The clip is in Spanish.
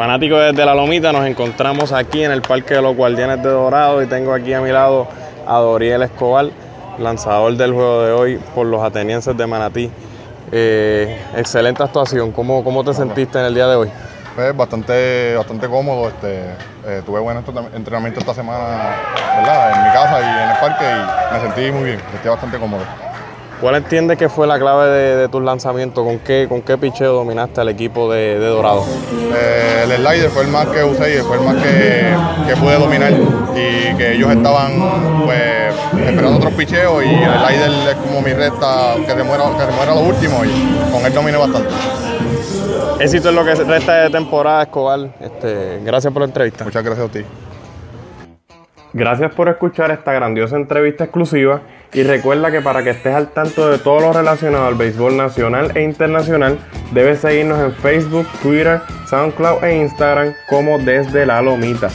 Fanáticos desde La Lomita, nos encontramos aquí en el Parque de los Guardianes de Dorado y tengo aquí a mi lado a Doriel Escobar, lanzador del juego de hoy por los atenienses de Manatí. Eh, excelente actuación, ¿Cómo, ¿cómo te sentiste en el día de hoy? Pues bastante, bastante cómodo, este, eh, tuve buen entrenamiento esta semana en mi casa y en el parque y me sentí muy bien, me sentí bastante cómodo. ¿Cuál entiendes que fue la clave de, tus lanzamientos? ¿Con qué, ¿Con qué picheo dominaste al equipo de, Dorado? Eh, el slider fue el más que usé y fue el más que, pude dominar. Y que ellos estaban pues, esperando otros picheos y el slider es como mi recta que se muera, que se muera lo último y con él dominé bastante. Éxito es lo que resta de temporada, Escobar. Este, gracias por la entrevista. Muchas gracias a ti. Gracias por escuchar esta grandiosa entrevista exclusiva y recuerda que para que estés al tanto de todo lo relacionado al béisbol nacional e internacional, debes seguirnos en Facebook, Twitter, SoundCloud e Instagram como desde la lomita.